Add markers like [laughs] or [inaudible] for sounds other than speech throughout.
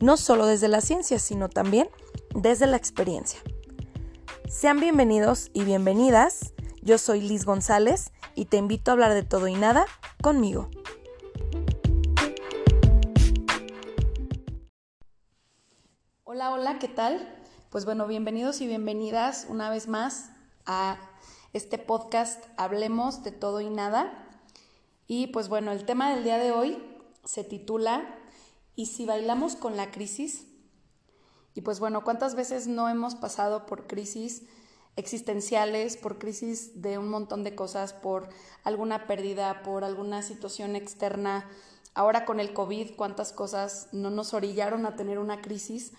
no solo desde la ciencia, sino también desde la experiencia. Sean bienvenidos y bienvenidas. Yo soy Liz González y te invito a hablar de todo y nada conmigo. Hola, hola, ¿qué tal? Pues bueno, bienvenidos y bienvenidas una vez más a este podcast Hablemos de todo y nada. Y pues bueno, el tema del día de hoy se titula ¿Y si bailamos con la crisis? Y pues bueno, ¿cuántas veces no hemos pasado por crisis existenciales, por crisis de un montón de cosas, por alguna pérdida, por alguna situación externa? Ahora con el COVID, ¿cuántas cosas no nos orillaron a tener una crisis?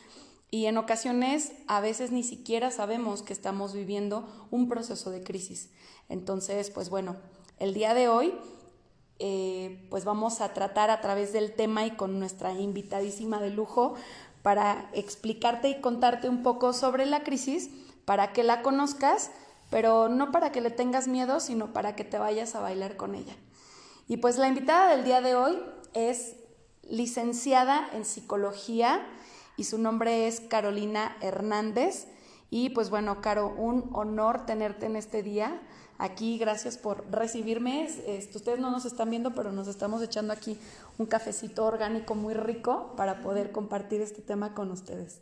Y en ocasiones a veces ni siquiera sabemos que estamos viviendo un proceso de crisis. Entonces, pues bueno, el día de hoy eh, pues vamos a tratar a través del tema y con nuestra invitadísima de lujo para explicarte y contarte un poco sobre la crisis, para que la conozcas, pero no para que le tengas miedo, sino para que te vayas a bailar con ella. Y pues la invitada del día de hoy es licenciada en psicología y su nombre es Carolina Hernández. Y pues bueno, Caro, un honor tenerte en este día aquí. Gracias por recibirme. Este, ustedes no nos están viendo, pero nos estamos echando aquí un cafecito orgánico muy rico para poder compartir este tema con ustedes.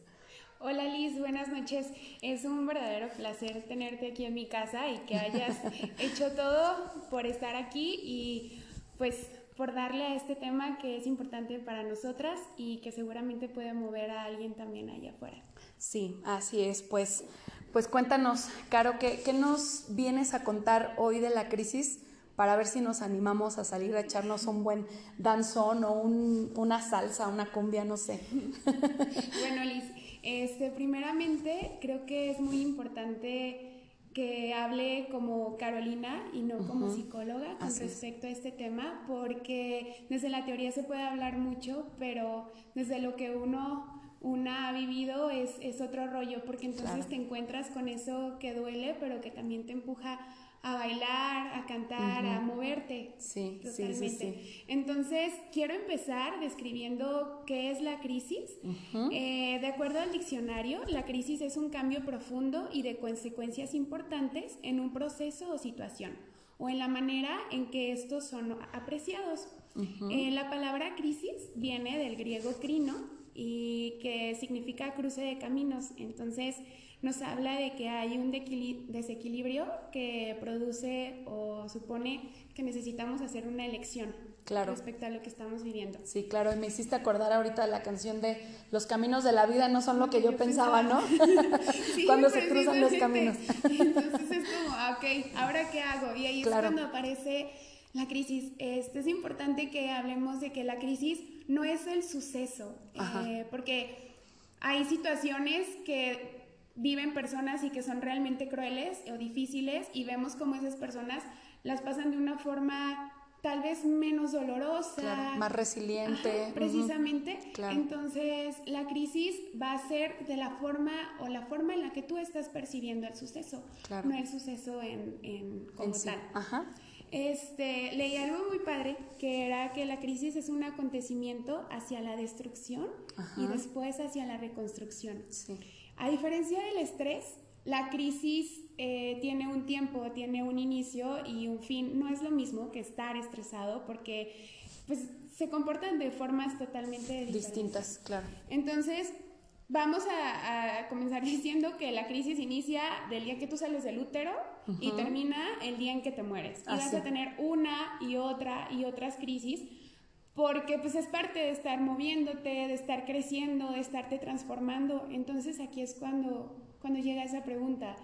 Hola Liz, buenas noches. Es un verdadero placer tenerte aquí en mi casa y que hayas [laughs] hecho todo por estar aquí y pues por darle a este tema que es importante para nosotras y que seguramente puede mover a alguien también allá afuera. Sí, así es. Pues pues cuéntanos, Caro, ¿qué, nos vienes a contar hoy de la crisis para ver si nos animamos a salir a echarnos un buen danzón o una salsa, una cumbia, no sé? [laughs] bueno, Liz, este, primeramente creo que es muy importante que hable como Carolina y no como psicóloga con respecto a este tema, porque desde la teoría se puede hablar mucho, pero desde lo que uno una ha vivido es, es otro rollo, porque entonces te encuentras con eso que duele, pero que también te empuja a bailar, a cantar, a moverte. Sí, totalmente. Sí, sí, Entonces, quiero empezar describiendo qué es la crisis. Eh, de acuerdo al diccionario, la crisis es un cambio profundo y de consecuencias importantes en un proceso o situación, o en la manera en que estos son apreciados. Eh, la palabra crisis viene del griego crino, y que significa cruce de caminos. Entonces nos habla de que hay un desequilibrio que produce o supone que necesitamos hacer una elección claro. respecto a lo que estamos viviendo. Sí, claro, y me hiciste acordar ahorita la canción de Los caminos de la vida no son lo que yo, pensaba, ¿no? [laughs] cuando se cruzan los caminos. entonces es como, ah, ok, ¿ahora qué hago? Y ahí es cuando aparece la crisis. Este, es importante que hablemos de que la crisis no es el suceso, eh, porque hay situaciones que viven personas y que son realmente crueles o difíciles y vemos cómo esas personas las pasan de una forma tal vez menos dolorosa, más resiliente. precisamente. Entonces, la crisis va a ser de la forma o la forma en la que tú estás percibiendo el suceso, no el suceso en, en como tal. Ajá. Este, leí algo muy padre, que era que la crisis es un acontecimiento hacia la destrucción y después hacia la reconstrucción. A diferencia del estrés, la crisis eh, tiene un tiempo, tiene un inicio y un fin. No es lo mismo que estar estresado porque pues, se comportan de formas totalmente distintas. Claro. Entonces, Vamos a, comenzar [laughs] diciendo que la crisis inicia del día que tú sales del útero y termina el día en que te mueres. Y vas a tener una y otra y otras crisis porque pues es parte de estar moviéndote, de estar creciendo, de estarte transformando. Entonces aquí es cuando, cuando llega esa pregunta.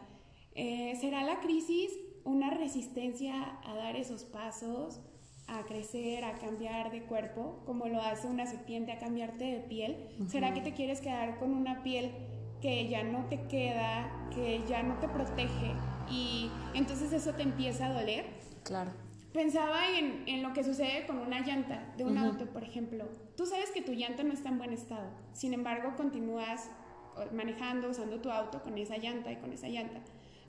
Eh, ¿Será la crisis una resistencia a dar esos pasos, a crecer, a cambiar de cuerpo, como lo hace una serpiente a cambiarte de piel? ¿Será que te quieres quedar con una piel que ya no te queda, que ya no te protege y entonces eso te empieza a doler? Claro. Pensaba en, en lo que sucede con una llanta de un auto, por ejemplo. Tú sabes que tu llanta no está en buen estado, sin embargo continúas manejando, usando tu auto con esa llanta y con esa llanta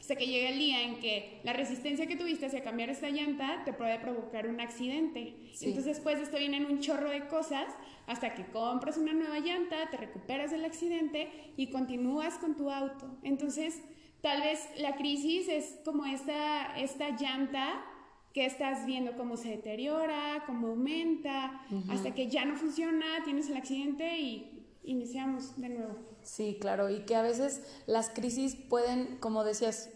hasta que llegue el día en que la resistencia que tuviste hacia cambiar esta llanta te puede provocar un accidente. Entonces después de esto vienen un chorro de cosas hasta que compras una nueva llanta, te recuperas del accidente y continúas con tu auto. Entonces tal vez la crisis es como esta, esta llanta que estás viendo cómo se deteriora, cómo aumenta, hasta que ya no funciona, tienes el accidente y iniciamos de nuevo. Sí, claro, y que a veces las crisis pueden, como decías,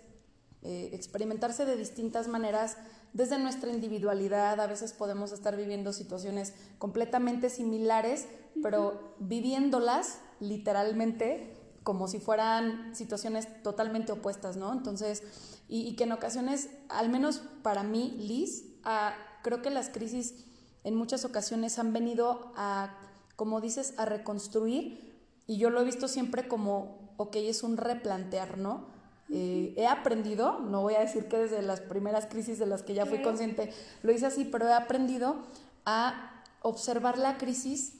eh, experimentarse de distintas maneras desde nuestra individualidad. A veces podemos estar viviendo situaciones completamente similares, pero viviéndolas literalmente como si fueran situaciones totalmente opuestas, ¿no? Entonces, y, que en ocasiones, al menos para mí, Liz, creo que las crisis en muchas ocasiones han venido a, como dices, a reconstruir y yo lo he visto siempre como, ok, es un replantear, ¿no? Eh, he aprendido, no voy a decir que desde las primeras crisis de las que ya fui consciente lo hice así, pero he aprendido a observar la crisis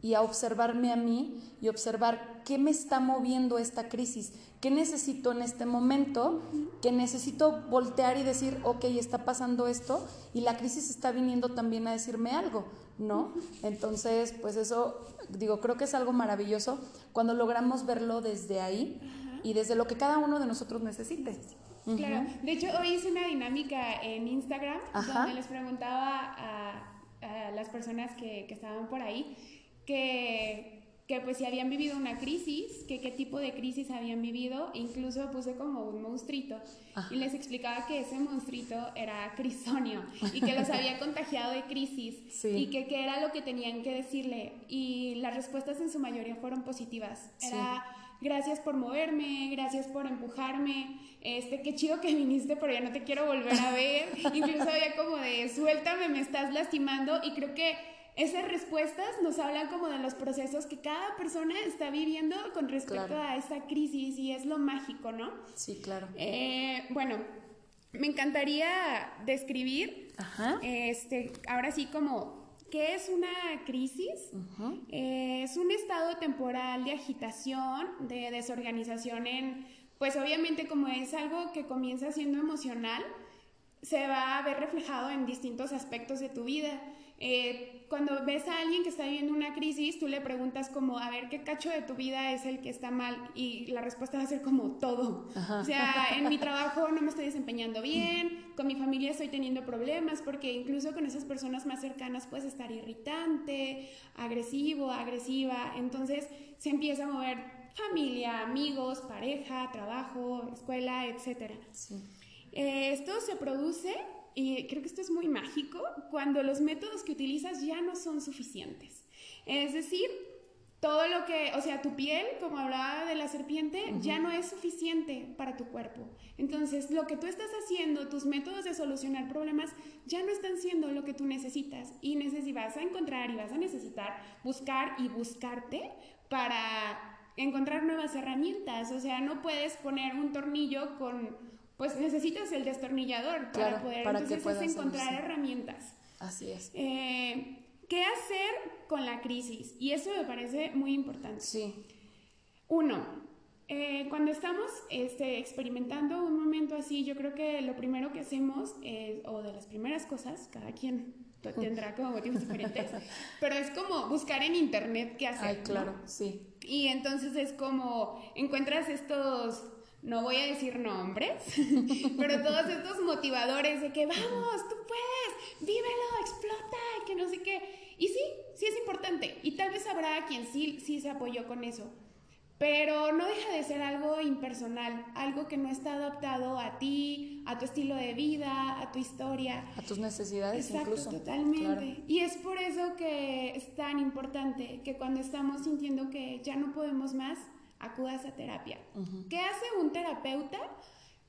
y a observarme a mí y observar qué me está moviendo esta crisis, qué necesito en este momento, que necesito voltear y decir, ok, está pasando esto y la crisis está viniendo también a decirme algo, ¿no? Entonces, pues eso, digo, creo que es algo maravilloso cuando logramos verlo desde ahí y desde lo que cada uno de nosotros necesite. Claro, de hecho hoy hice una dinámica en Instagram donde les preguntaba a, las personas que, que estaban por ahí que que pues si habían vivido una crisis, que qué tipo de crisis habían vivido, incluso puse como un monstruito y les explicaba que ese monstruito era Crisonio y que los había contagiado de crisis y que qué era lo que tenían que decirle y las respuestas en su mayoría fueron positivas. Era gracias por moverme, gracias por empujarme, este, qué chido que viniste, pero ya no te quiero volver a ver. [laughs] Incluso había como de, suéltame, me estás lastimando. Y creo que esas respuestas nos hablan como de los procesos que cada persona está viviendo con respecto a esa crisis y es lo mágico, ¿no? Sí, claro. Eh, bueno, me encantaría describir, este, ahora sí como, ¿qué es una crisis? Eh, es un estado temporal de agitación, de desorganización en, pues obviamente como es algo que comienza siendo emocional, se va a ver reflejado en distintos aspectos de tu vida. Eh, cuando ves a alguien que está viviendo una crisis, tú le preguntas como, a ver, ¿qué cacho de tu vida es el que está mal? Y la respuesta va a ser como todo. O sea, en mi trabajo no me estoy desempeñando bien, con mi familia estoy teniendo problemas, porque incluso con esas personas más cercanas puedes estar irritante, agresivo, agresiva. Entonces se empieza a mover familia, amigos, pareja, trabajo, escuela, etc. Eh, esto se produce y creo que esto es muy mágico, cuando los métodos que utilizas ya no son suficientes. Es decir, todo lo que, o sea, tu piel, como hablaba de la serpiente, ya no es suficiente para tu cuerpo. Entonces, lo que tú estás haciendo, tus métodos de solucionar problemas, ya no están siendo lo que tú necesitas. Y vas a encontrar y vas a necesitar buscar y buscarte para encontrar nuevas herramientas. O sea, no puedes poner un tornillo con pues necesitas el destornillador para poder entonces encontrar herramientas. Así es. Eh, ¿Qué hacer con la crisis? Y eso me parece muy importante. Sí. Uno, eh, cuando estamos este, experimentando un momento así, yo creo que lo primero que hacemos, o de las primeras cosas, cada quien [laughs] tendrá como motivos diferentes, pero es como buscar en internet qué hacer. Ay, claro, sí. Y entonces es como encuentras estos no voy a decir nombres, [laughs] pero todos estos motivadores de que vamos, tú puedes, vívelo, explota, que no sé qué. Y sí, sí es importante. Y tal vez habrá quien sí, sí se apoyó con eso. Pero no deja de ser algo impersonal, algo que no está adaptado a ti, a tu estilo de vida, a tu historia. A tus necesidades Exacto, incluso. Totalmente. Y es por eso que es tan importante que cuando estamos sintiendo que ya no podemos más, acudas a terapia. ¿Qué hace un terapeuta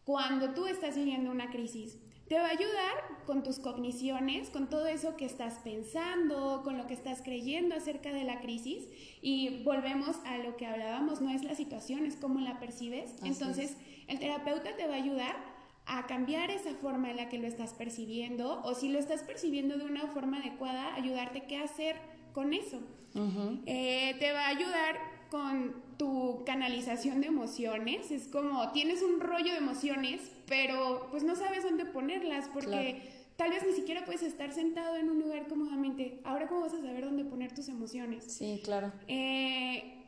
cuando tú estás viviendo una crisis? te va a ayudar con tus cogniciones, con todo eso que estás pensando, con lo que estás creyendo acerca de la crisis. Y volvemos a lo que hablábamos, no es la situación, es cómo la percibes. Entonces, el terapeuta te va a ayudar a cambiar esa forma en la que lo estás percibiendo o si lo estás percibiendo de una forma adecuada, ayudarte qué hacer con eso. Eh, te va a ayudar con tu canalización de emociones. Es como tienes un rollo de emociones, pero pues no sabes dónde ponerlas porque tal vez ni siquiera puedes estar sentado en un lugar cómodamente. Ahora, ¿cómo vas a saber dónde poner tus emociones? Sí, claro. Eh,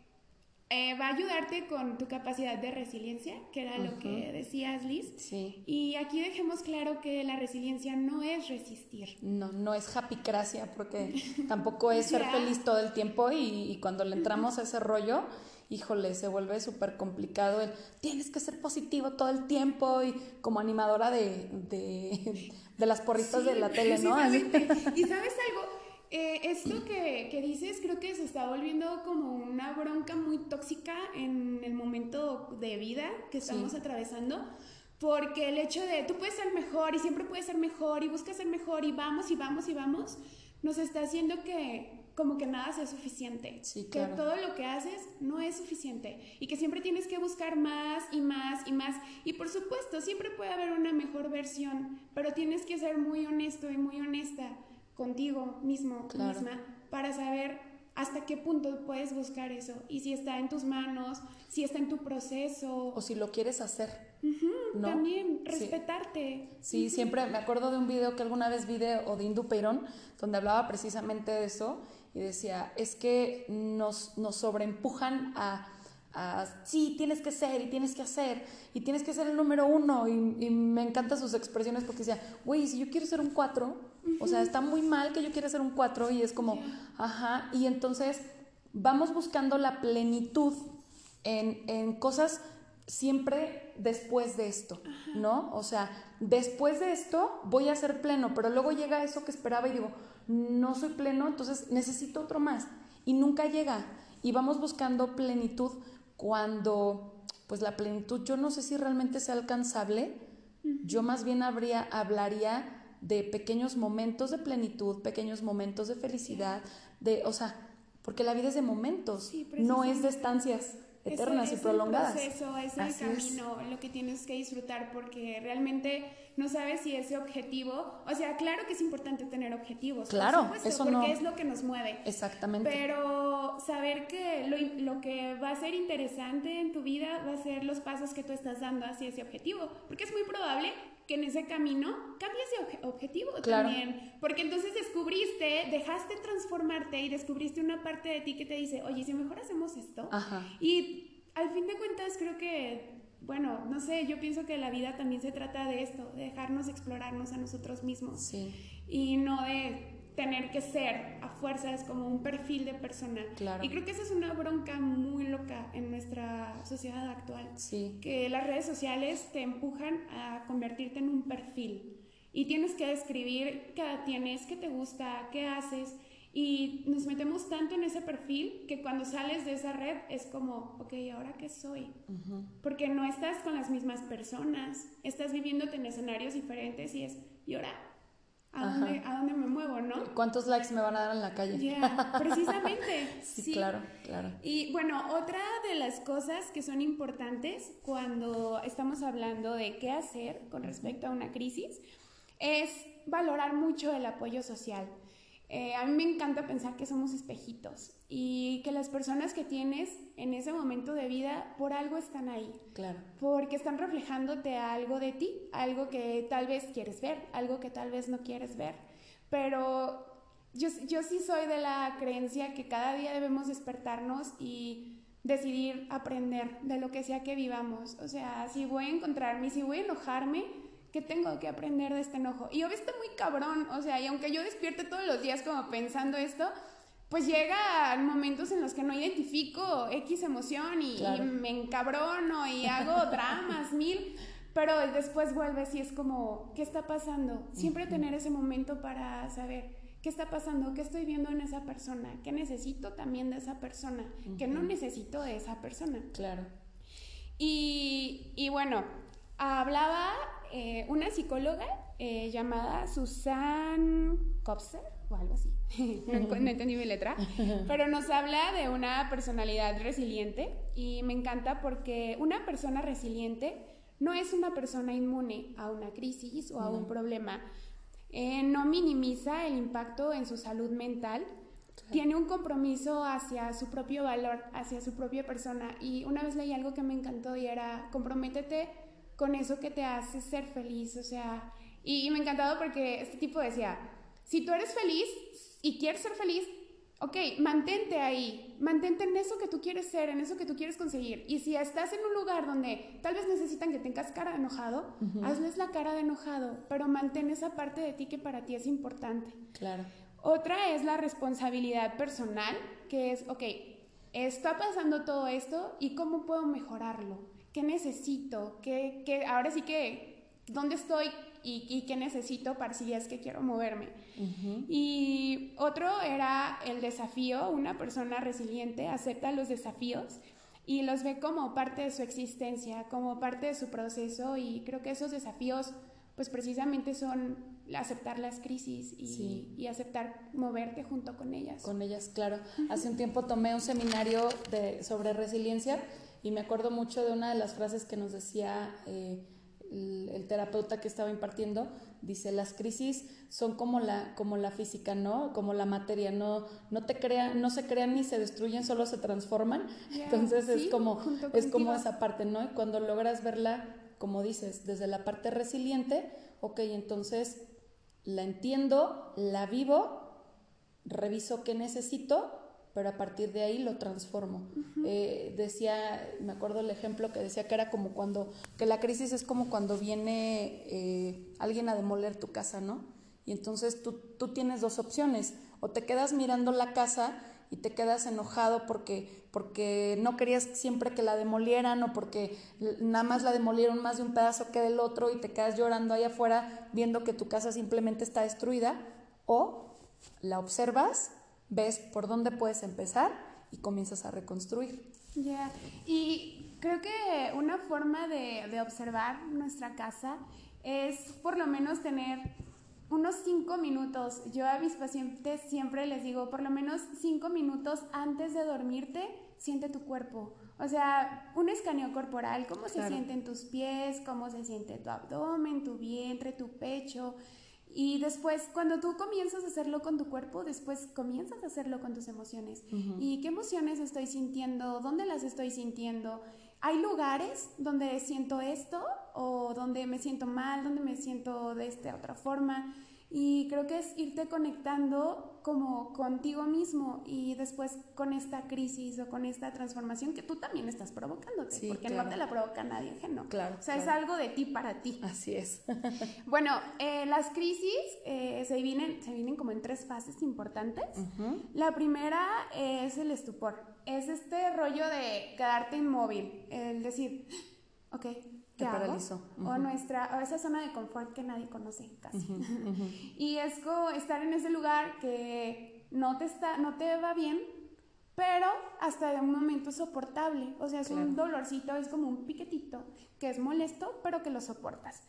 eh, va a ayudarte con tu capacidad de resiliencia, que era lo que decías, Liz. Sí. Y aquí dejemos claro que la resiliencia no es resistir. No, no es happycracia, porque [laughs] tampoco es ser feliz todo el tiempo y, cuando le entramos a ese rollo, híjole, se vuelve súper complicado el tienes que ser positivo todo el tiempo y como animadora de, de, [laughs] las porritas de la tele, ¿no? [laughs] y sabes algo, eh, esto que, que, dices creo que se está volviendo como una bronca muy tóxica en el momento de vida que estamos atravesando. Porque el hecho de tú puedes ser mejor y siempre puedes ser mejor y buscas ser mejor y vamos y vamos y vamos, nos está haciendo que como que nada sea suficiente. Que todo lo que haces no es suficiente y que siempre tienes que buscar más y más y más. Y por supuesto, siempre puede haber una mejor versión, pero tienes que ser muy honesto y muy honesta contigo mismo, misma, para saber hasta qué punto puedes buscar eso y si está en tus manos, si está en tu proceso. O si lo quieres hacer. También respetarte. Sí, siempre me acuerdo de un video que alguna vez vi de Odín Peirón, donde hablaba precisamente de eso y decía, es que nos, nos sobreempujan a sí, tienes que ser y tienes que hacer y tienes que ser el número uno. Y, me encantan sus expresiones porque decía, güey, si yo quiero ser un cuatro, o sea, está muy mal que yo quiera ser un cuatro y es como, ajá, y entonces vamos buscando la plenitud en, en cosas siempre después de esto, ¿no? O sea, después de esto voy a ser pleno, pero luego llega eso que esperaba y digo, no soy pleno, entonces necesito otro más. Y nunca llega. Y vamos buscando plenitud cuando pues la plenitud yo no sé si realmente sea alcanzable, yo más bien habría, hablaría de pequeños momentos de plenitud, pequeños momentos de felicidad, de, o sea, porque la vida es de momentos, no es de estancias eternas y prolongadas. Es el proceso, es el camino, lo que tienes que disfrutar, porque realmente no sabes si ese objetivo, o sea, claro que es importante tener objetivos, claro, eso porque es lo que nos mueve. Exactamente. Pero saber que lo, lo, que va a ser interesante en tu vida va a ser los pasos que tú estás dando hacia ese objetivo, porque es muy probable que en ese camino cambies de objetivo también. Porque entonces descubriste, dejaste transformarte y descubriste una parte de ti que te dice, oye, si mejor hacemos esto. Y al fin de cuentas creo que, bueno, no sé, yo pienso que la vida también se trata de esto, de dejarnos explorarnos a nosotros mismos. Sí. Y no de tener que ser a fuerzas como un perfil de persona. Claro. Y creo que esa es una bronca muy loca en nuestra sociedad actual. Sí. Que las redes sociales te empujan a convertirte en un perfil. Y tienes que describir qué tienes, qué te gusta, qué haces. Y nos metemos tanto en ese perfil que cuando sales de esa red es como, ok, ¿ahora qué soy? Porque no estás con las mismas personas, estás viviéndote en escenarios diferentes y es, ¿y ahora a dónde, me muevo, ¿no? ¿Cuántos likes me van a dar en la calle? precisamente. [laughs] sí, claro, claro. Y bueno, otra de las cosas que son importantes cuando estamos hablando de qué hacer con respecto a una crisis es valorar mucho el apoyo social. Eh, a mí me encanta pensar que somos espejitos y que las personas que tienes en ese momento de vida por algo están ahí. Claro. Porque están reflejándote algo de ti, algo que tal vez quieres ver, algo que tal vez no quieres ver. Pero yo, yo sí soy de la creencia que cada día debemos despertarnos y decidir aprender de lo que sea que vivamos. O sea, si voy a encontrarme, si voy a enojarme, ¿qué tengo que aprender de este enojo? Y yo está muy cabrón, o sea, y aunque yo despierte todos los días como pensando esto, pues llega momentos en los que no identifico X emoción y, me encabrono y hago [laughs] dramas mil, pero después vuelves y es como, ¿qué está pasando? Siempre tener ese momento para saber qué está pasando, qué estoy viendo en esa persona, qué necesito también de esa persona, qué no necesito de esa persona. Claro. Y, y bueno, hablaba eh, una psicóloga eh, llamada Susan Kopser o algo así, [laughs] no, no, entendí mi letra, [laughs] pero nos habla de una personalidad resiliente y me encanta porque una persona resiliente no es una persona inmune a una crisis o a un problema, eh, no minimiza el impacto en su salud mental, tiene un compromiso hacia su propio valor, hacia su propia persona. Y una vez leí algo que me encantó y era, comprométete con eso que te hace ser feliz, o sea, y, me encantado porque este tipo decía, si tú eres feliz y quieres ser feliz, ok, mantente ahí, mantente en eso que tú quieres ser, en eso que tú quieres conseguir. Y si estás en un lugar donde tal vez necesitan que tengas cara de enojado, hazles la cara de enojado, pero mantén esa parte de ti que para ti es importante. Claro. Otra es la responsabilidad personal, que es, ok, está pasando todo esto y cómo puedo mejorarlo, qué necesito, ¿Qué, qué, ahora sí que, ¿dónde estoy? Y, qué necesito para si es que quiero moverme. Y otro era el desafío, una persona resiliente acepta los desafíos y los ve como parte de su existencia, como parte de su proceso y creo que esos desafíos pues precisamente son aceptar las crisis y, aceptar moverte junto con ellas. Con ellas, claro. Hace un tiempo tomé un seminario de, sobre resiliencia y me acuerdo mucho de una de las frases que nos decía eh, el, terapeuta que estaba impartiendo. Dice, las crisis son como la, como la física, ¿no? Como la materia, no, no, te crean, no se crean ni se destruyen, solo se transforman. Entonces es, como, es como esa parte, ¿no? Y cuando logras verla, como dices, desde la parte resiliente, ok, entonces la entiendo, la vivo, reviso qué necesito, pero a partir de ahí lo transformo. Eh, decía, me acuerdo el ejemplo que decía que era como cuando, que la crisis es como cuando viene eh, alguien a demoler tu casa, ¿no? Y entonces tú, tú tienes dos opciones, o te quedas mirando la casa y te quedas enojado porque, porque no querías siempre que la demolieran o porque nada más la demolieron más de un pedazo que del otro y te quedas llorando ahí afuera viendo que tu casa simplemente está destruida o la observas, ves por dónde puedes empezar y comienzas a reconstruir. Ya, y creo que una forma de, de observar nuestra casa es por lo menos tener unos cinco minutos. Yo a mis pacientes siempre les digo, por lo menos cinco minutos antes de dormirte, siente tu cuerpo. O sea, un escaneo corporal, cómo se sienten tus pies, cómo se siente tu abdomen, tu vientre, tu pecho. Y después, cuando tú comienzas a hacerlo con tu cuerpo, después comienzas a hacerlo con tus emociones. ¿Y qué emociones estoy sintiendo? ¿Dónde las estoy sintiendo? hay lugares donde siento esto o donde me siento mal, donde me siento de esta otra forma. Y creo que es irte conectando como contigo mismo y después con esta crisis o con esta transformación que tú también estás provocándote, porque no te la provoca nadie ajeno. Claro. O sea, es algo de ti para ti. Así es. [laughs] bueno, eh, las crisis eh, se, vienen, se vienen como en tres fases importantes. La primera es el estupor es este rollo de quedarte inmóvil, el decir, ok, ¿qué hago? O nuestra, o esa zona de confort que nadie conoce casi. [laughs] y es como estar en ese lugar que no te está, no te va bien, pero hasta de un momento soportable. O sea, es un dolorcito, es como un piquetito que es molesto, pero que lo soportas.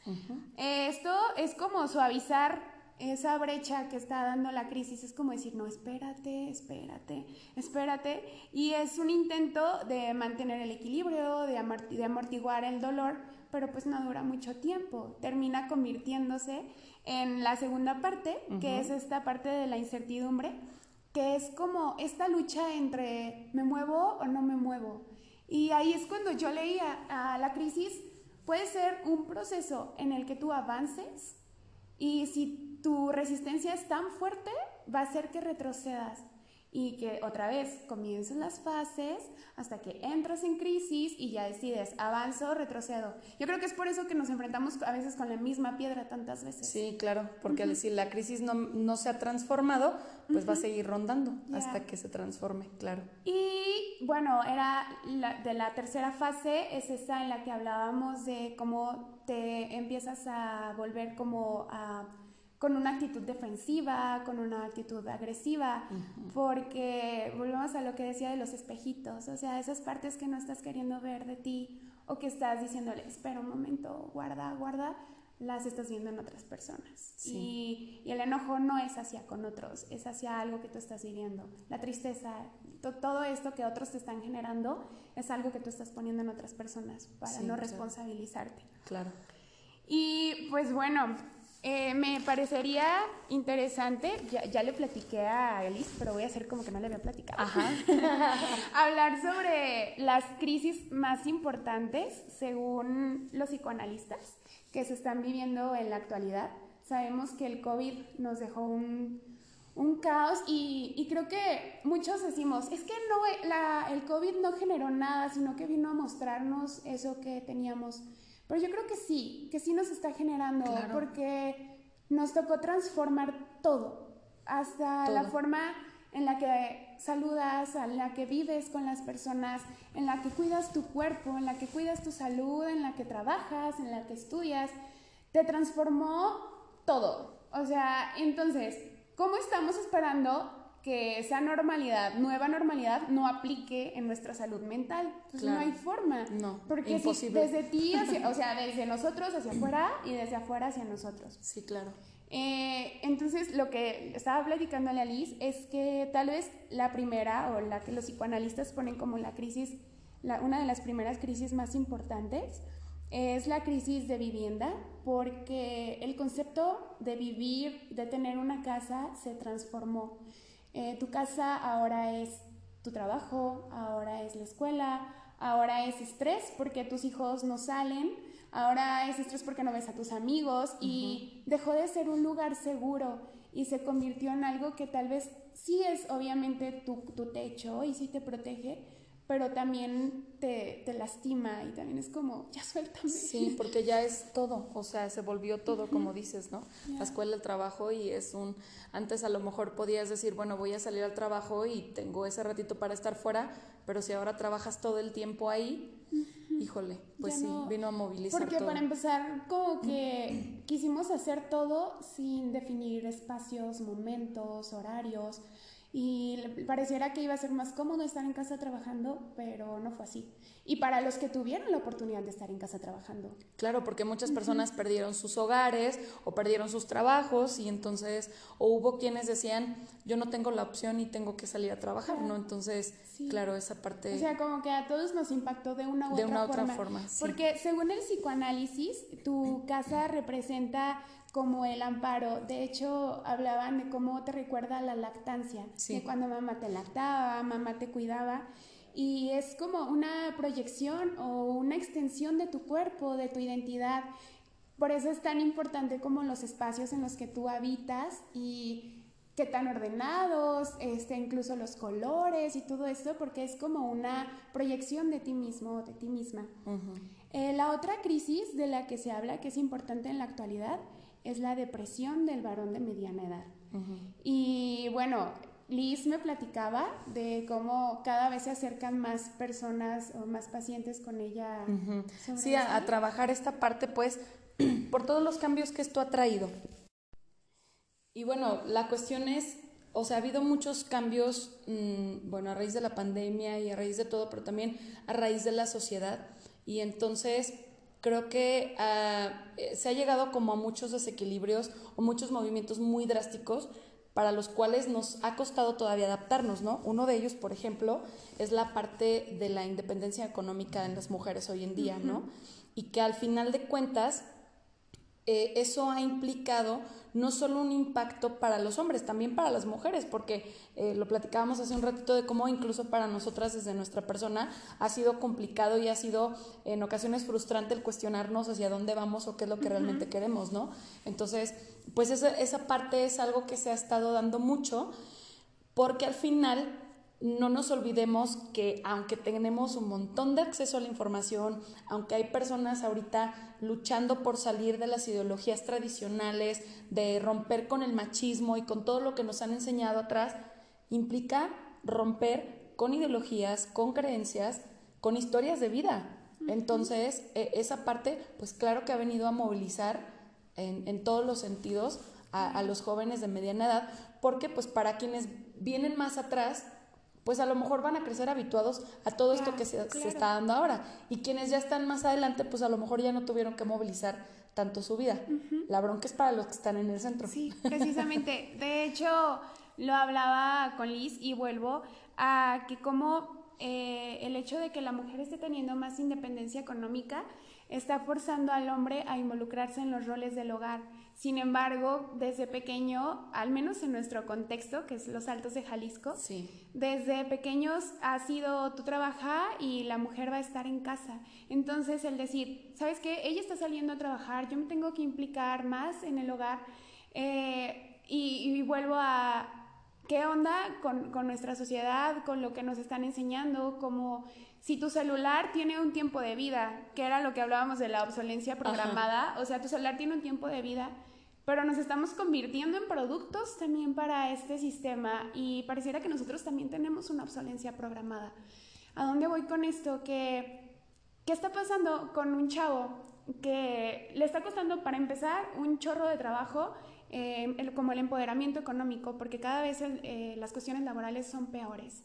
esto es como suavizar esa brecha que está dando la crisis es como decir, no, espérate, espérate, espérate. Y es un intento de mantener el equilibrio, de, amortiguar el dolor, pero pues no dura mucho tiempo. Termina convirtiéndose en la segunda parte, que es esta parte de la incertidumbre, que es como esta lucha entre me muevo o no me muevo. Y ahí es cuando yo leía a la crisis, puede ser un proceso en el que tú avances y si tu resistencia es tan fuerte, va a hacer que retrocedas y que otra vez comiencen las fases hasta que entras en crisis y ya decides, avanzo o retrocedo. Yo creo que es por eso que nos enfrentamos a veces con la misma piedra tantas veces. Sí, claro, porque al decir la crisis no, no, se ha transformado, pues va a seguir rondando hasta que se transforme, claro. Y bueno, era de la tercera fase, es esa en la que hablábamos de cómo te empiezas a volver como a con una actitud defensiva, con una actitud agresiva, porque volvemos a lo que decía de los espejitos, o sea, esas partes que no estás queriendo ver de ti o que estás diciéndole, espera un momento, guarda, guarda, las estás viendo en otras personas. Y, el enojo no es hacia con otros, es hacia algo que tú estás viviendo. La tristeza, todo esto que otros te están generando es algo que tú estás poniendo en otras personas para no responsabilizarte. Claro. Y pues bueno, eh, me parecería interesante, ya, le platiqué a Elis, pero voy a hacer como que no le había platicado. [laughs] Hablar sobre las crisis más importantes según los psicoanalistas que se están viviendo en la actualidad. Sabemos que el COVID nos dejó un, un caos y, y, creo que muchos decimos, es que no, la, el COVID no generó nada, sino que vino a mostrarnos eso que teníamos pero yo creo que sí, que sí nos está generando, porque nos tocó transformar todo, hasta la forma en la que saludas, en la que vives con las personas, en la que cuidas tu cuerpo, en la que cuidas tu salud, en la que trabajas, en la que estudias, te transformó todo. O sea, entonces, ¿cómo estamos esperando que esa normalidad, nueva normalidad, no aplique en nuestra salud mental. Pues no hay forma. No, porque imposible. desde ti, hacia, [laughs] o sea, desde nosotros hacia afuera y desde afuera hacia nosotros. Sí, claro. Eh, entonces, lo que estaba platicando a Liz es que tal vez la primera o la que los psicoanalistas ponen como la crisis, la, una de las primeras crisis más importantes, es la crisis de vivienda, porque el concepto de vivir, de tener una casa, se transformó. Eh, tu casa ahora es tu trabajo, ahora es la escuela, ahora es estrés porque tus hijos no salen, ahora es estrés porque no ves a tus amigos y dejó de ser un lugar seguro y se convirtió en algo que tal vez sí es obviamente tu, tu techo y sí te protege, pero también te, te, lastima y también es como, ya suéltame. Sí, porque ya es todo, o sea, se volvió todo, como dices, ¿no? La escuela, el trabajo y es un, antes a lo mejor podías decir, bueno, voy a salir al trabajo y tengo ese ratito para estar fuera, pero si ahora trabajas todo el tiempo ahí, híjole, pues sí, vino a movilizar. Porque para empezar, como que quisimos hacer todo sin definir espacios, momentos, horarios y pareciera que iba a ser más cómodo estar en casa trabajando, pero no fue así. Y para los que tuvieron la oportunidad de estar en casa trabajando. Claro, porque muchas personas perdieron sus hogares o perdieron sus trabajos y entonces, o hubo quienes decían, yo no tengo la opción y tengo que salir a trabajar, ¿no? Entonces, claro, esa parte... O sea, como que a todos nos impactó de una u de otra, una forma. otra forma. Porque según el psicoanálisis, tu [clears throat] casa representa como el amparo. De hecho, hablaban de cómo te recuerda la lactancia, de cuando mamá te lactaba, mamá te cuidaba. Y es como una proyección o una extensión de tu cuerpo, de tu identidad. Por eso es tan importante como los espacios en los que tú habitas y qué tan ordenados, este, incluso los colores y todo esto, porque es como una proyección de ti mismo, de ti misma. Eh, la otra crisis de la que se habla, que es importante en la actualidad, es la depresión del varón de mediana edad. Y bueno, Liz me platicaba de cómo cada vez se acercan más personas o más pacientes con ella. Sí, a, trabajar esta parte, pues, [clears throat] por todos los cambios que esto ha traído. Y bueno, la cuestión es, o sea, ha habido muchos cambios, mm, bueno, a raíz de la pandemia y a raíz de todo, pero también a raíz de la sociedad. Y entonces, creo que ah, eh, se ha llegado como a muchos desequilibrios o muchos movimientos muy drásticos para los cuales nos ha costado todavía adaptarnos, ¿no? Uno de ellos, por ejemplo, es la parte de la independencia económica en las mujeres hoy en día, ¿no? Y que al final de cuentas, eh, eso ha implicado no solo un impacto para los hombres, también para las mujeres, porque eh, lo platicábamos hace un ratito de cómo incluso para nosotras desde nuestra persona ha sido complicado y ha sido en ocasiones frustrante el cuestionarnos hacia dónde vamos o qué es lo que realmente queremos, ¿no? Entonces, pues esa, esa parte es algo que se ha estado dando mucho, porque al final no nos olvidemos que aunque tenemos un montón de acceso a la información, aunque hay personas ahorita luchando por salir de las ideologías tradicionales, de romper con el machismo y con todo lo que nos han enseñado atrás, implica romper con ideologías, con creencias, con historias de vida. Entonces, e, esa parte, pues claro que ha venido a movilizar en, todos los sentidos a, a los jóvenes de mediana edad, porque pues para quienes vienen más atrás, pues a lo mejor van a crecer habituados a todo esto que se, está dando ahora. Y quienes ya están más adelante, pues a lo mejor ya no tuvieron que movilizar tanto su vida. La bronca es para los que están en el centro. Sí, precisamente. De hecho, lo hablaba con Liz y vuelvo a que como eh, el hecho de que la mujer esté teniendo más independencia económica está forzando al hombre a involucrarse en los roles del hogar. Sin embargo, desde pequeño, al menos en nuestro contexto, que es los Altos de Jalisco, desde pequeños ha sido tu trabajar y la mujer va a estar en casa. Entonces, el decir, ¿sabes qué? Ella está saliendo a trabajar, yo me tengo que implicar más en el hogar eh, y, vuelvo a, ¿qué onda con, con, nuestra sociedad, con lo que nos están enseñando? Como si tu celular tiene un tiempo de vida, que era lo que hablábamos de la obsolencia programada, o sea, tu celular tiene un tiempo de vida, pero nos estamos convirtiendo en productos también para este sistema y pareciera que nosotros también tenemos una obsolencia programada. ¿A dónde voy con esto? Que, ¿Qué está pasando con un chavo que le está costando, para empezar, un chorro de trabajo? Eh, como el empoderamiento económico, porque cada vez eh, las cuestiones laborales son peores.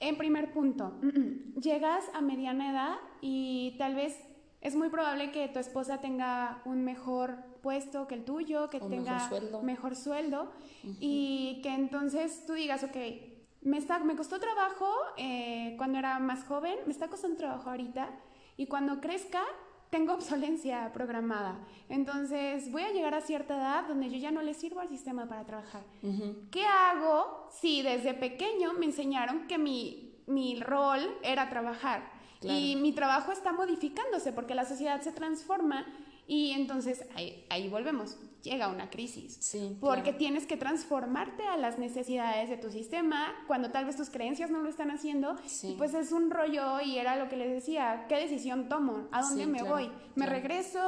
En primer punto, [clears throat] llegas a mediana edad y tal vez es muy probable que tu esposa tenga un mejor puesto que el tuyo, que tenga mejor sueldo, y que entonces tú digas, ok, me, está, me costó trabajo eh, cuando era más joven, me está costando trabajo ahorita, y cuando crezca tengo obsolencia programada. Entonces voy a llegar a cierta edad donde yo ya no le sirvo al sistema para trabajar. ¿Qué hago si desde pequeño me enseñaron que mi, mi rol era trabajar? Y mi trabajo está modificándose porque la sociedad se transforma y entonces ahí, ahí volvemos llega una crisis. Sí, porque tienes que transformarte a las necesidades de tu sistema cuando tal vez tus creencias no lo están haciendo. Y pues es un rollo y era lo que les decía, ¿qué decisión tomo? ¿A dónde me voy? ¿Me regreso?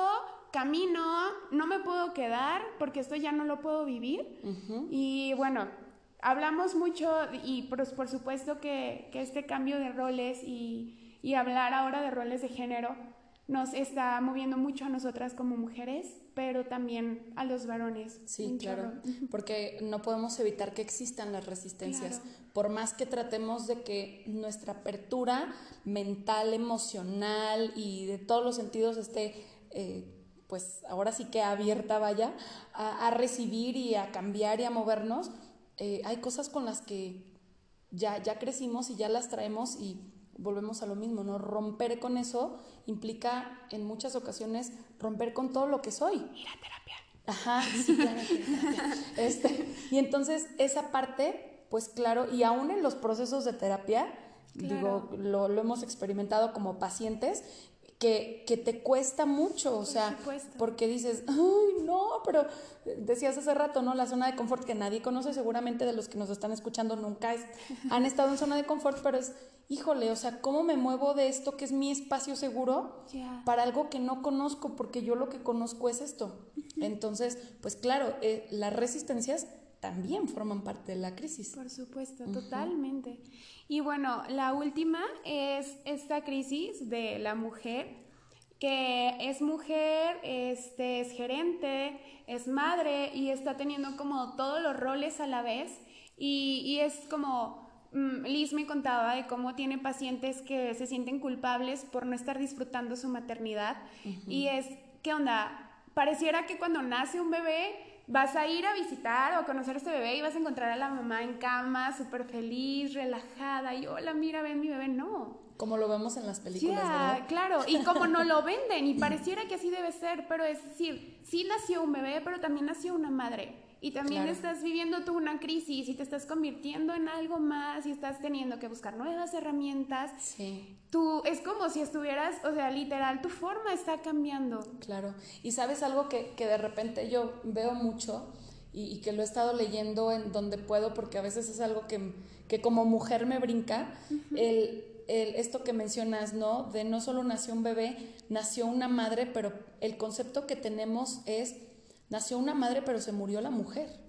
¿Camino? ¿No me puedo quedar porque esto ya no lo puedo vivir? Y bueno, hablamos mucho y por, por supuesto que, que, este cambio de roles y, y hablar ahora de roles de género nos está moviendo mucho a nosotras como mujeres pero también a los varones. Sí, claro, [laughs] porque no podemos evitar que existan las resistencias. Por más que tratemos de que nuestra apertura mental, emocional y de todos los sentidos esté, eh, pues ahora sí que abierta, vaya, a, recibir y a cambiar y a movernos, eh, hay cosas con las que ya, ya crecimos y ya las traemos y volvemos a lo mismo, ¿no? Romper con eso implica en muchas ocasiones romper con todo lo que soy. Ir a terapia. Ajá, sí, claro. este, y entonces esa parte, pues claro, y aún en los procesos de terapia, digo, lo, lo, hemos experimentado como pacientes, que, que te cuesta mucho, o sea, porque dices, ay, no, pero decías hace rato, ¿no? La zona de confort que nadie conoce, seguramente de los que nos están escuchando nunca han estado en zona de confort, pero es, híjole, o sea, ¿cómo me muevo de esto que es mi espacio seguro para algo que no conozco? Porque yo lo que conozco es esto. Entonces, pues claro, eh, las resistencias también forman parte de la crisis. Por supuesto, totalmente. Y bueno, la última es esta crisis de la mujer que es mujer, este, es gerente, es madre y está teniendo como todos los roles a la vez y, y es como, mm, Liz me contaba de cómo tiene pacientes que se sienten culpables por no estar disfrutando su maternidad y es, ¿qué onda? Pareciera que cuando nace un bebé vas a ir a visitar o a conocer a este bebé y vas a encontrar a la mamá en cama, súper feliz, relajada, y hola, mira, ven mi bebé. No. Como lo vemos en las películas. Claro, y [laughs] como no lo venden, y pareciera que así debe ser, pero es decir, sí nació un bebé, pero también nació una madre. Y también estás viviendo tú una crisis y te estás convirtiendo en algo más y estás teniendo que buscar nuevas herramientas. Sí. Tú, es como si estuvieras, o sea, literal, tu forma está cambiando. Claro. Y sabes algo que, que de repente yo veo mucho y, que lo he estado leyendo en donde puedo porque a veces es algo que, que como mujer me brinca. el, el, esto que mencionas, ¿no? De no solo nació un bebé, nació una madre, pero el concepto que tenemos es nació una madre pero se murió la mujer.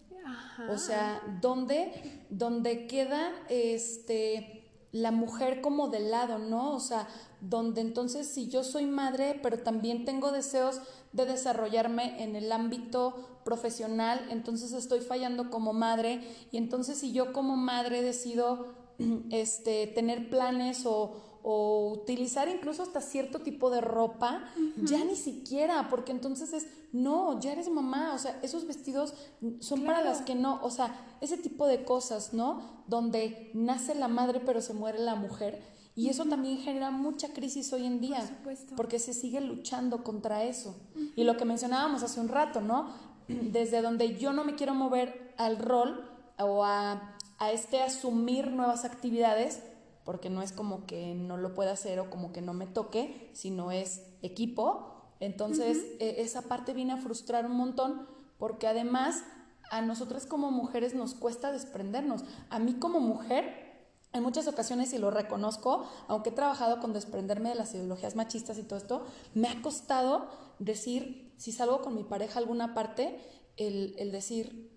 O sea, ¿dónde, donde queda este, la mujer como de lado, ¿no? O sea, donde entonces si yo soy madre, pero también tengo deseos de desarrollarme en el ámbito profesional, entonces estoy fallando como madre y entonces si yo como madre decido [clears throat] este, tener planes o, utilizar incluso hasta cierto tipo de ropa, ya ni siquiera, porque entonces es, no, ya eres mamá, o sea, esos vestidos son para las que no, o sea, ese tipo de cosas, ¿no? Donde nace la madre pero se muere la mujer. Y eso también genera mucha crisis hoy en día, porque se sigue luchando contra eso. Y lo que mencionábamos hace un rato, ¿no? [clears throat] Desde donde yo no me quiero mover al rol o a a este asumir nuevas actividades, porque no es como que no lo pueda hacer o como que no me toque, sino es equipo. Entonces, e, esa parte viene a frustrar un montón, porque además a nosotras como mujeres nos cuesta desprendernos. A mí como mujer, en muchas ocasiones, y lo reconozco, aunque he trabajado con desprenderme de las ideologías machistas y todo esto, me ha costado decir, si salgo con mi pareja a alguna parte, el, el decir,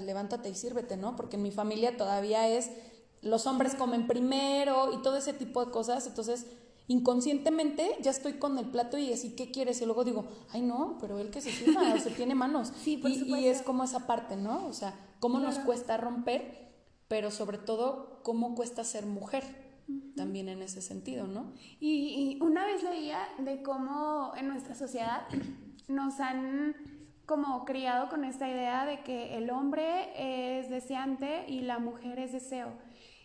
levántate y sírvete, ¿no? Porque en mi familia todavía es los hombres comen primero y todo ese tipo de cosas, entonces inconscientemente ya estoy con el plato y así, ¿qué quieres? Y luego digo, ay no, pero él que se sirva, o sea, tiene manos. Sí, y, es como esa parte, ¿no? O sea, cómo nos cuesta romper, pero sobre todo, cómo cuesta ser mujer. También en ese sentido, ¿no? Y, y una vez leía de cómo en nuestra sociedad nos han como criado con esta idea de que el hombre es deseante y la mujer es deseo.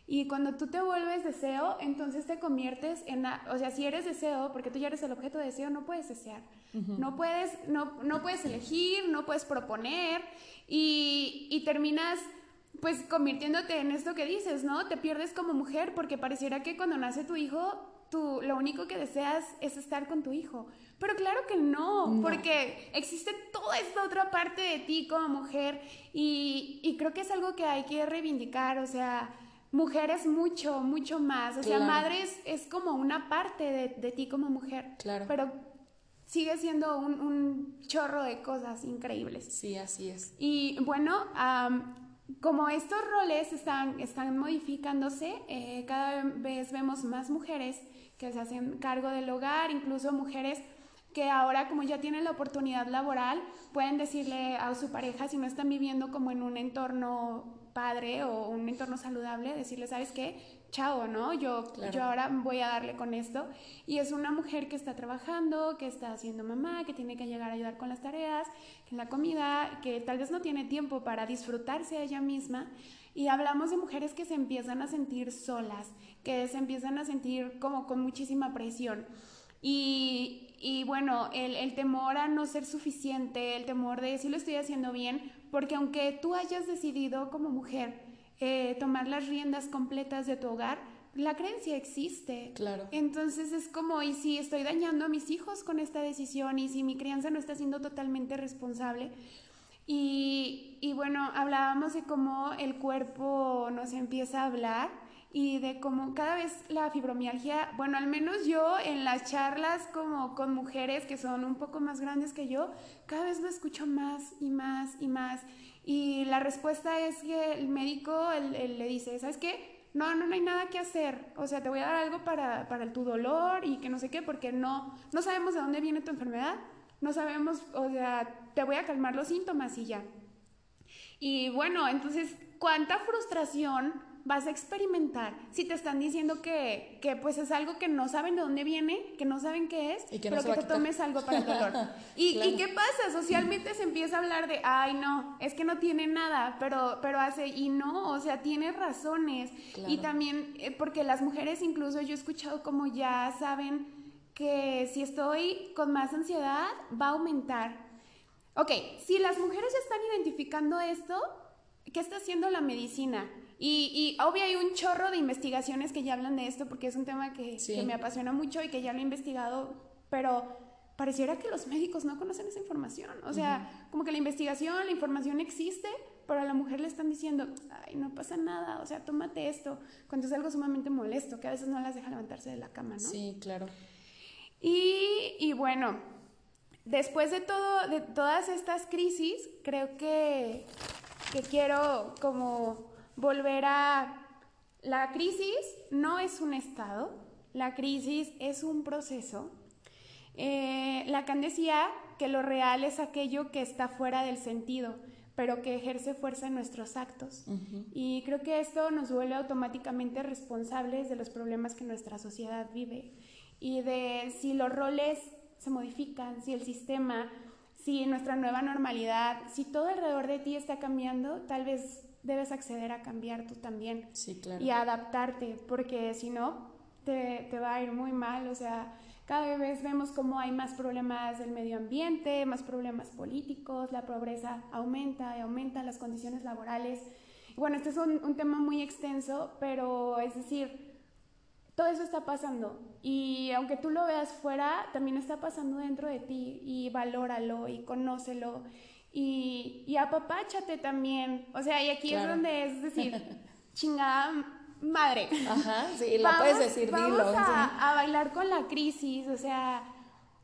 Y cuando tú te vuelves deseo, entonces te conviertes en, o sea, si eres deseo, porque tú ya eres el objeto de deseo, no puedes desear, no, puedes, no, no puedes elegir, no puedes proponer y, y terminas pues convirtiéndote en esto que dices, ¿no? Te pierdes como mujer porque pareciera que cuando nace tu hijo, tú lo único que deseas es estar con tu hijo. Pero claro que no, porque existe toda esta otra parte de ti como mujer y, creo que es algo que hay que reivindicar, o sea, mujeres mucho, mucho más, o sea, madres es como una parte de, ti como mujer, claro. pero sigue siendo un, chorro de cosas increíbles. Sí, así es. Y bueno, como estos roles están, están modificándose, eh, cada vez vemos más mujeres que se hacen cargo del hogar, incluso mujeres que ahora como ya tienen la oportunidad laboral, pueden decirle a su pareja, si no están viviendo como en un entorno padre o un entorno saludable, decirle, ¿sabes qué? Chao, ¿no? Yo, yo ahora voy a darle con esto. Y es una mujer que está trabajando, que está haciendo mamá, que tiene que llegar a ayudar con las tareas, en la comida, que tal vez no tiene tiempo para disfrutarse a ella misma. Y hablamos de mujeres que se empiezan a sentir solas, que se empiezan a sentir como con muchísima presión. Y, y bueno, el, el, temor a no ser suficiente, el temor de si lo estoy haciendo bien, porque aunque tú hayas decidido como mujer eh, tomar las riendas completas de tu hogar, la creencia existe. Claro. Entonces es como, ¿y si estoy dañando a mis hijos con esta decisión? ¿Y si mi crianza no está siendo totalmente responsable? Y, y bueno, hablábamos de cómo el cuerpo nos empieza a hablar y de cómo cada vez la fibromialgia, bueno, al menos yo en las charlas como con mujeres que son un poco más grandes que yo, cada vez lo escucho más y más y más. Y la respuesta es que el médico le dice, ¿sabes qué? No, no, no hay nada que hacer. O sea, te voy a dar algo para, para tu dolor y que no sé qué, porque no, no sabemos de dónde viene tu enfermedad. No sabemos, o sea, te voy a calmar los síntomas y ya. Y bueno, entonces, ¿cuánta frustración vas a experimentar si te están diciendo que, que, pues es algo que no saben de dónde viene, que no saben qué es, pero que te tomes algo para el dolor. [laughs] ¿Y, ¿Y, qué pasa? Socialmente se empieza a hablar de, ay no, es que no tiene nada, pero, pero hace, y no, o sea, tiene razones. Y también, eh, porque las mujeres incluso yo he escuchado como ya saben que si estoy con más ansiedad va a aumentar. Ok, si las mujeres ya están identificando esto, ¿qué está haciendo la medicina? Y, y obvio hay un chorro de investigaciones que ya hablan de esto porque es un tema que, me apasiona mucho y que ya lo he investigado, pero pareciera que los médicos no conocen esa información. O sea, como que la investigación, la información existe, pero a la mujer le están diciendo, ay, no pasa nada, o sea, tómate esto, cuando es algo sumamente molesto, que a veces no las deja levantarse de la cama, ¿no? Sí, claro. Y, y bueno, después de, todo, de todas estas crisis, creo que, que quiero como volver a... La crisis no es un estado, la crisis es un proceso. Eh, Lacan decía que lo real es aquello que está fuera del sentido, pero que ejerce fuerza en nuestros actos. Y creo que esto nos vuelve automáticamente responsables de los problemas que nuestra sociedad vive y de si los roles se modifican, si el sistema, si nuestra nueva normalidad, si todo alrededor de ti está cambiando, tal vez debes acceder a cambiar tú también y a adaptarte, porque si no, te, te va a ir muy mal, o sea, cada vez vemos cómo hay más problemas del medio ambiente, más problemas políticos, la pobreza aumenta y aumenta las condiciones laborales. Bueno, este es un, tema muy extenso, pero es decir, todo eso está pasando y aunque tú lo veas fuera, también está pasando dentro de ti y valóralo y conócelo y, y apapáchate también. O sea, y aquí es donde es decir, [laughs] chingada madre. Ajá, sí, lo puedes decir, vamos A, a bailar con la crisis, o sea,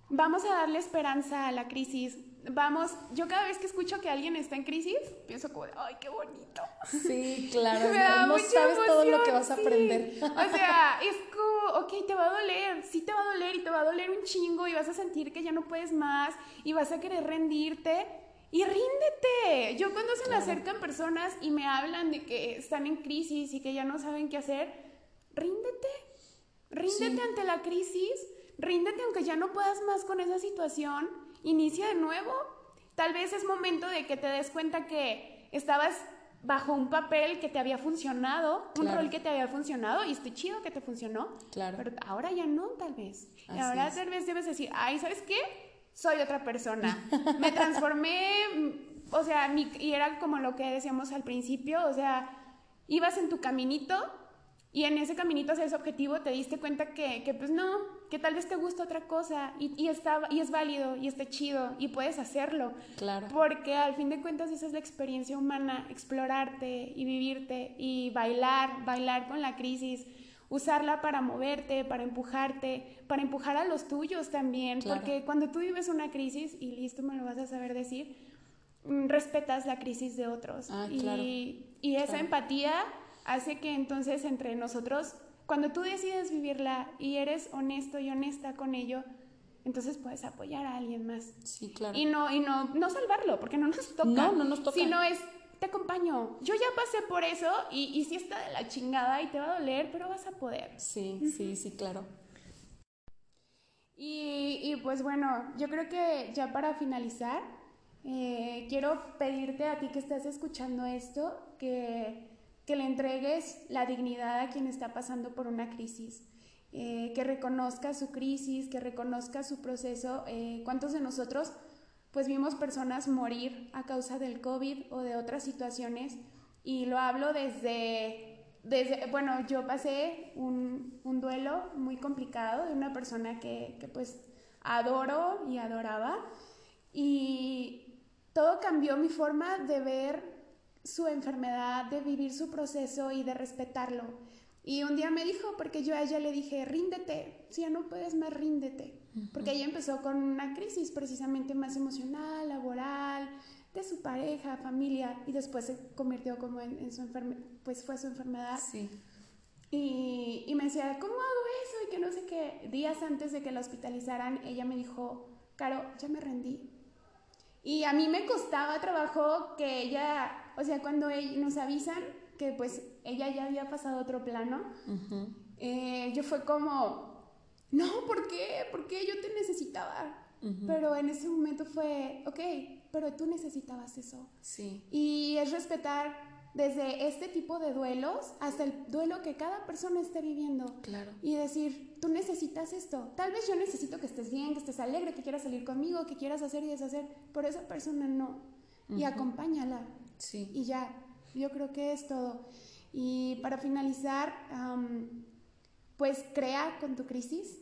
vamos a darle esperanza a la crisis. Vamos, yo cada vez que escucho que alguien está en crisis, pienso como, ay, qué bonito. Sí, [laughs] claro, no, sabes todo lo que vas a aprender. O sea, es como, ok, te va a doler, sí te va a doler y te va a doler un chingo y vas a sentir que ya no puedes más y vas a querer rendirte y ríndete. Yo cuando se me acercan personas y me hablan de que están en crisis y que ya no saben qué hacer, ríndete. Ríndete ante la crisis. Ríndete aunque ya no puedas más con esa situación. Inicia de nuevo. Tal vez es momento de que te des cuenta que estabas bajo un papel que te había funcionado, un rol que te había funcionado y estoy chido que te funcionó. Claro. Pero ahora ya no, tal vez. y ahora tal vez debes decir, ay, ¿sabes qué? Soy otra persona. [laughs] Me transformé, mm, o sea, y era como lo que decíamos al principio, o sea, ibas en tu caminito y en ese caminito hacia ese objetivo te diste cuenta que, que pues no, que tal vez te gusta otra cosa y, y, y es válido y está chido y puedes hacerlo. Claro. Porque al fin de cuentas esa es la experiencia humana, explorarte y vivirte y bailar, bailar con la crisis usarla para moverte, para empujarte, para empujar a los tuyos también, porque cuando tú vives una crisis, y listo, me lo vas a saber decir, mm, respetas la crisis de otros. Ah, y, y, esa empatía hace que entonces entre nosotros, cuando tú decides vivirla y eres honesto y honesta con ello, entonces puedes apoyar a alguien más. Sí, claro. Y no, y no, no salvarlo, porque no nos toca. No, no nos toca. Sino es te acompaño. Yo ya pasé por eso y, y sí está de la chingada y te va a doler, pero vas a poder. Sí, sí, sí, claro. Y, y, pues bueno, yo creo que ya para finalizar, eh, quiero pedirte a ti que estás escuchando esto, que, que, le entregues la dignidad a quien está pasando por una crisis. Eh, que reconozca su crisis, que reconozca su proceso. Eh, ¿Cuántos de nosotros pues vimos personas morir a causa del COVID o de otras situaciones y lo hablo desde, desde bueno, yo pasé un, un duelo muy complicado de una persona que, que pues adoro y adoraba y todo cambió mi forma de ver su enfermedad, de vivir su proceso y de respetarlo. Y un día me dijo, porque yo a ella le dije, ríndete, si ya no puedes más, ríndete. Porque ella empezó con una crisis precisamente más emocional, laboral, de su pareja, familia, y después se convirtió como en, su enfermedad, pues fue su enfermedad. Sí. Y, y, me decía, ¿cómo hago eso? Y que no sé qué. Días antes de que la hospitalizaran, ella me dijo, Caro, ya me rendí. Y a mí me costaba trabajo que ella, o sea, cuando nos avisan que pues ella ya había pasado otro plano, eh, yo fue como, no, ¿por qué? ¿Por qué yo te necesitaba? Pero en ese momento fue, ok, pero tú necesitabas eso. Sí. Y es respetar desde este tipo de duelos hasta el duelo que cada persona esté viviendo. Claro. Y decir, tú necesitas esto. Tal vez yo necesito que estés bien, que estés alegre, que quieras salir conmigo, que quieras hacer y deshacer, pero esa persona no. Y acompáñala. Sí. Y ya, yo creo que es todo. Y para finalizar, pues crea con tu crisis,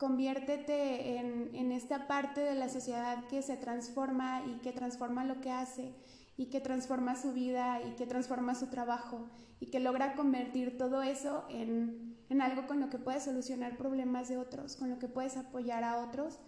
conviértete en, en, esta parte de la sociedad que se transforma y que transforma lo que hace y que transforma su vida y que transforma su trabajo y que logra convertir todo eso en, en algo con lo que puedes solucionar problemas de otros, con lo que puedes apoyar a otros.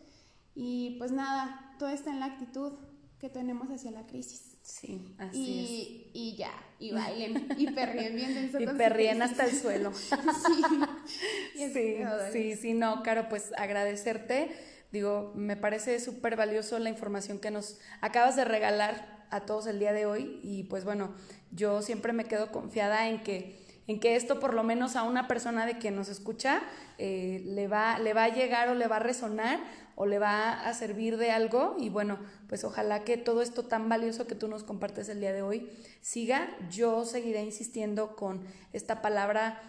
Y pues nada, todo está en la actitud que tenemos hacia la crisis. Sí, así y, Y ya, y bailen, [laughs] y perríen bien Y perríen hasta el suelo. [laughs] sí, sí, sí, sí, no, Caro, pues agradecerte. Digo, me parece súper valioso la información que nos acabas de regalar a todos el día de hoy. Y pues bueno, yo siempre me quedo confiada en que en que esto por lo menos a una persona de que nos escucha eh, le, va, le va a llegar o le va a resonar o le va a servir de algo y bueno, pues ojalá que todo esto tan valioso que tú nos compartes el día de hoy siga. Yo seguiré insistiendo con esta palabra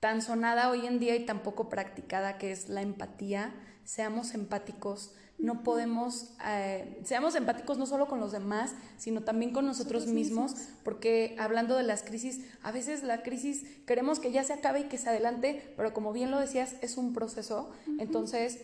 tan sonada hoy en día y tan poco practicada que es la empatía. Seamos empáticos, no podemos, eh, seamos empáticos no solo con los demás, sino también con nosotros, mismos, porque hablando de las crisis, a veces la crisis queremos que ya se acabe y que se adelante, pero como bien lo decías, es un proceso, entonces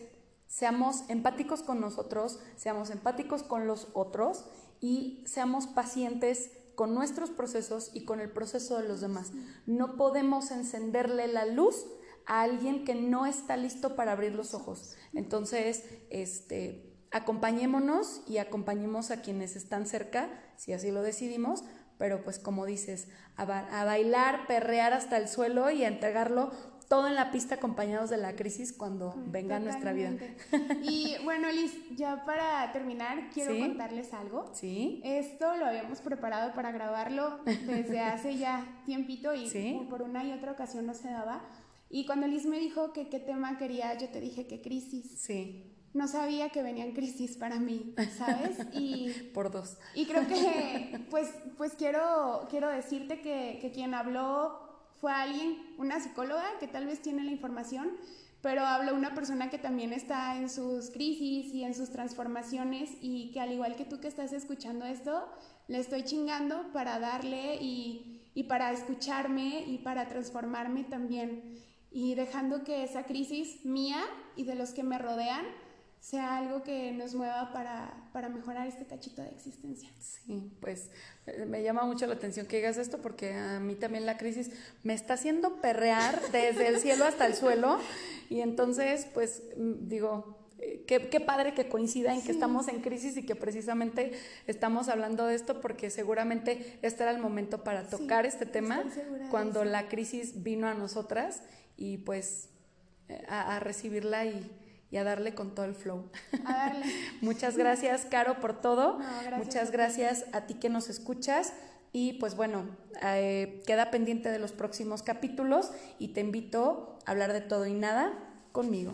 seamos empáticos con nosotros, seamos empáticos con los otros y seamos pacientes con nuestros procesos y con el proceso de los demás. No podemos encenderle la luz a alguien que no está listo para abrir los ojos. Entonces, este, acompañémonos y acompañemos a quienes están cerca, si así lo decidimos, pero pues como dices, a, a bailar, perrear hasta el suelo y a entregarlo todo en la pista acompañados de la crisis cuando venga nuestra vida. Y [laughs] bueno, Liz, ya para terminar, quiero contarles algo. Sí. Esto lo habíamos preparado para grabarlo desde hace ya [laughs] tiempito y por una y otra ocasión no se daba. Y cuando Liz me dijo que qué tema quería, yo te dije que crisis. Sí. No sabía que venían crisis para mí, ¿sabes? Y [laughs] por dos. Y creo que, pues, pues quiero, quiero decirte que, que quien habló fue alguien, una psicóloga que tal vez tiene la información, pero habló una persona que también está en sus crisis y en sus transformaciones y que al igual que tú que estás escuchando esto, le estoy chingando para darle y, y para escucharme y para transformarme también y dejando que esa crisis mía y de los que me rodean sea algo que nos mueva para, para, mejorar este cachito de existencia. Sí, pues eh, me llama mucho la atención que digas esto porque a mí también la crisis me está haciendo perrear desde el cielo hasta el suelo. Y entonces pues mm, digo, eh, Qué, qué, padre que coincida en que estamos en crisis y que precisamente estamos hablando de esto porque seguramente este era el momento para tocar este tema cuando la crisis vino a nosotras y pues eh, a recibirla y, y a darle con todo el flow. A darle. [laughs] Muchas gracias, Caro, por todo. Muchas gracias a ti que nos escuchas. Y pues bueno, eh, queda pendiente de los próximos capítulos y te invito a hablar de todo y nada conmigo.